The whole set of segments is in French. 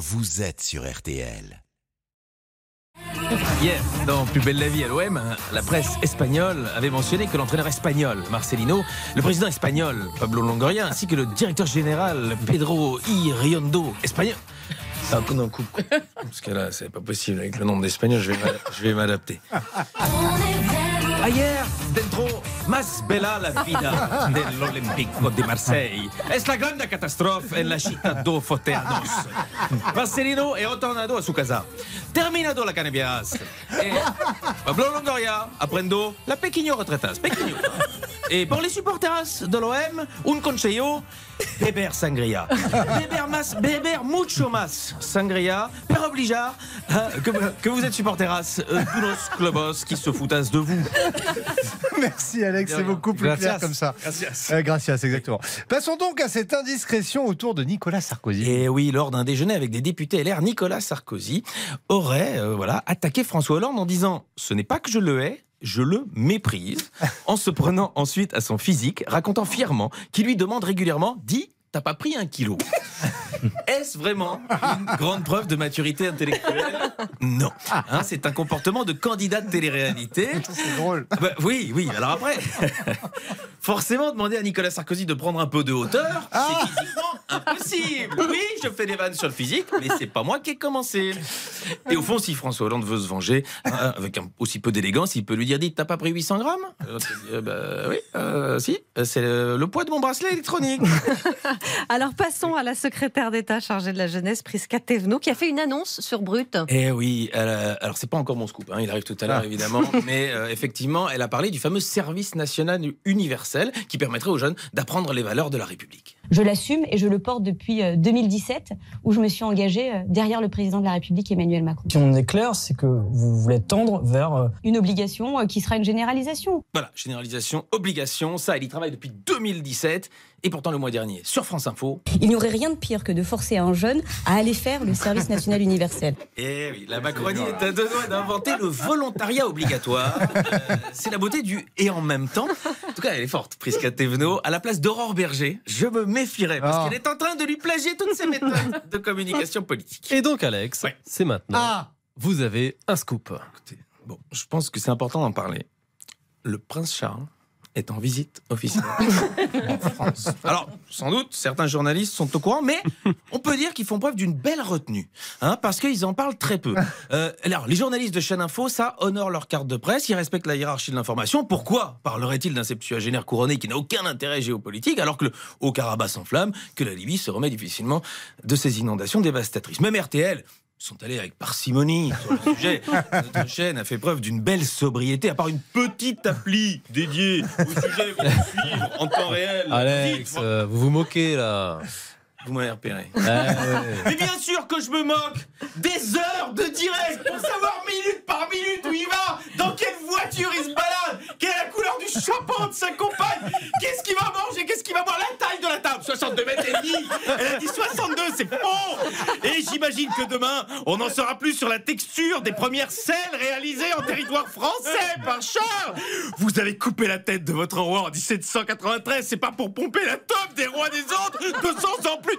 vous êtes sur RTL. Hier, dans Plus belle la vie à l'OM, la presse espagnole avait mentionné que l'entraîneur espagnol, Marcelino, le président espagnol, Pablo Longoria, ainsi que le directeur général, Pedro I. Riondo, espagnol. Un coup d'un coup. Parce que là, c'est pas possible. Avec le nombre d'espagnols, je vais m'a- je vais m'adapter. Ayer, dentro más bella la vida Olímpico de Marseille. Es la grande catástrofe en la città do Foteados. Marcelino è tornado a su casa. La cannabis. Pablo Longoria aprendo la pequeño retratas. Pequeño. Et pour les supporters de l'OM, un consejo, beber sangria. Beber beber mucho más sangria, per obligar euh, que, que vous êtes supporteras euh, de los clubos qui se foutassent de vous. Merci Alex, c'est beaucoup plus Gracias. clair comme ça. Gracias. Euh, gracias, exactement. Passons donc à cette indiscrétion autour de Nicolas Sarkozy. Et oui, lors d'un déjeuner avec des députés LR, Nicolas Sarkozy aurait euh, voilà, attaqué François Hollande en disant Ce n'est pas que je le hais, je le méprise, en se prenant ensuite à son physique, racontant fièrement qu'il lui demande régulièrement Dis, t'as pas pris un kilo Est-ce vraiment une grande preuve de maturité intellectuelle Non. Hein, c'est un comportement de candidat de télé-réalité. C'est drôle. Ah bah oui, oui. Alors après, forcément, demander à Nicolas Sarkozy de prendre un peu de hauteur, c'est physiquement impossible. Oui, je fais des vannes sur le physique, mais c'est pas moi qui ai commencé. Et au fond, si François Hollande veut se venger, hein, avec un- aussi peu d'élégance, il peut lui dire Dites, t'as pas pris 800 grammes? Euh, bah, Oui, euh, si, c'est le, le poids de mon bracelet électronique. Alors passons à la secrétaire d'État chargée de la jeunesse, Prisca Thévenot, qui a fait une annonce sur Brut. Eh oui, elle a- alors c'est pas encore mon scoop, hein, il arrive tout à l'heure Ah. évidemment, mais euh, effectivement, elle a parlé du fameux service national universel qui permettrait aux jeunes d'apprendre les valeurs de la République. Je l'assume et je le porte depuis euh, 2017, où je me suis engagée euh, derrière le président de la République, Emmanuel Macron. Si on est clair, c'est que vous voulez tendre vers euh, Une obligation euh, qui sera une généralisation. Voilà, généralisation, obligation, ça, elle y travaille depuis 2017, et pourtant le mois dernier, sur France Info, Il n'y aurait rien de pire que de forcer un jeune à aller faire le service national universel. eh oui, la Macronie est à deux doigts d'inventer le volontariat obligatoire. Euh, c'est la beauté du et en même temps. En tout cas, elle est forte, Prisca Thévenot. À la place d'Aurore Berger, je me méfierais, parce Ah. qu'elle est en train de lui plagier toutes ses méthodes de communication politique. Et donc, Alex, Ouais. c'est maintenant. Ah Vous avez un scoop. Écoutez, bon, je pense que c'est important d'en parler. Le prince Charles est en visite officielle en France. Alors, sans doute, certains journalistes sont au courant, mais on peut dire qu'ils font preuve d'une belle retenue, hein, parce qu'ils en parlent très peu. Euh, alors, les journalistes de chaîne Info, ça honore leur carte de presse, ils respectent la hiérarchie de l'information. Pourquoi parlerait-il d'un septuagénaire couronné qui n'a aucun intérêt géopolitique, alors que le Haut-Karabakh s'enflamme, que la Libye se remet difficilement de ses inondations dévastatrices? Même RTL sont allés avec parcimonie sur le sujet. Notre chaîne a fait preuve d'une belle sobriété, à part une petite appli dédiée au sujet qu'on peut suivre en temps réel. Alex, Dites, euh, vous vous moquez là. vous m'avez repéré. Ouais, ouais. Mais bien sûr que je me moque des heures de direct pour savoir minute par minute où il va, dans quelle voiture il se balade, quelle est la couleur du chapeau de sa compagne, qu'est-ce qu'il va manger, qu'est-ce qu'il va boire, la taille de la table, 62 mètres et demi. Elle a dit 62, c'est faux. J'imagine que demain, on en saura plus sur la texture des premières selles réalisées en territoire français par Charles. Vous avez coupé la tête de votre roi en 1793, c'est pas pour pomper la top des rois des autres 200 ans plus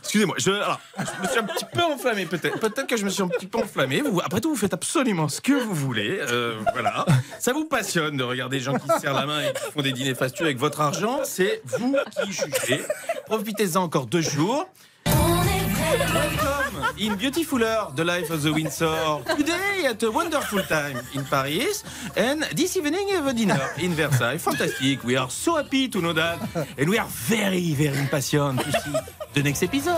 Excusez-moi, je, me suis un petit peu enflammé peut-être. Peut-être que je me suis un petit peu enflammé. Après tout, vous faites absolument ce que vous voulez. euh, voilà. Ça vous passionne de regarder des gens qui se serrent la main et qui font des dîners fastueux avec votre argent. C'est vous qui jugez. Profitez-en encore deux jours. Wake up. In beautifuler the life of the Windsor. Today at a wonderful time in Paris and this evening a dinner in Versailles. Fantastic. We are so happy to know that and we are very very impatient to see the next episode.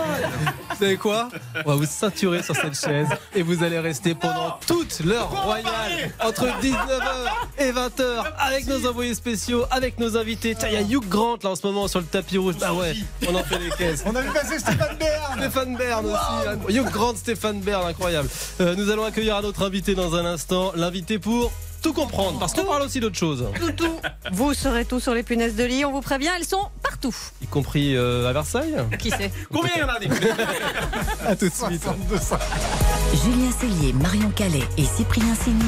Vous savez quoi? On va vous ceinturer sur cette chaise et vous allez rester pendant toute l'heure royale entre 19h et 20h avec nos envoyés spéciaux, avec nos invités. Tiens, il y a Hugh Grant là en ce moment sur le tapis rouge. Ah ouais, on en fait les caisses. On a vu passer Stéphane Bern Stéphane Bern aussi. hein. Grant, Stéphane Bern, incroyable. Euh, nous allons accueillir un autre invité dans un instant. L'invité pour tout comprendre, parce qu'on parle aussi d'autre chose, Toutou, vous saurez tout sur les punaises de lit, on vous prévient, elles sont partout. y compris euh, à Versailles. Qui sait Combien il y en a des À tout de suite. Julien Cellier, Marion Calais et Cyprien Sini.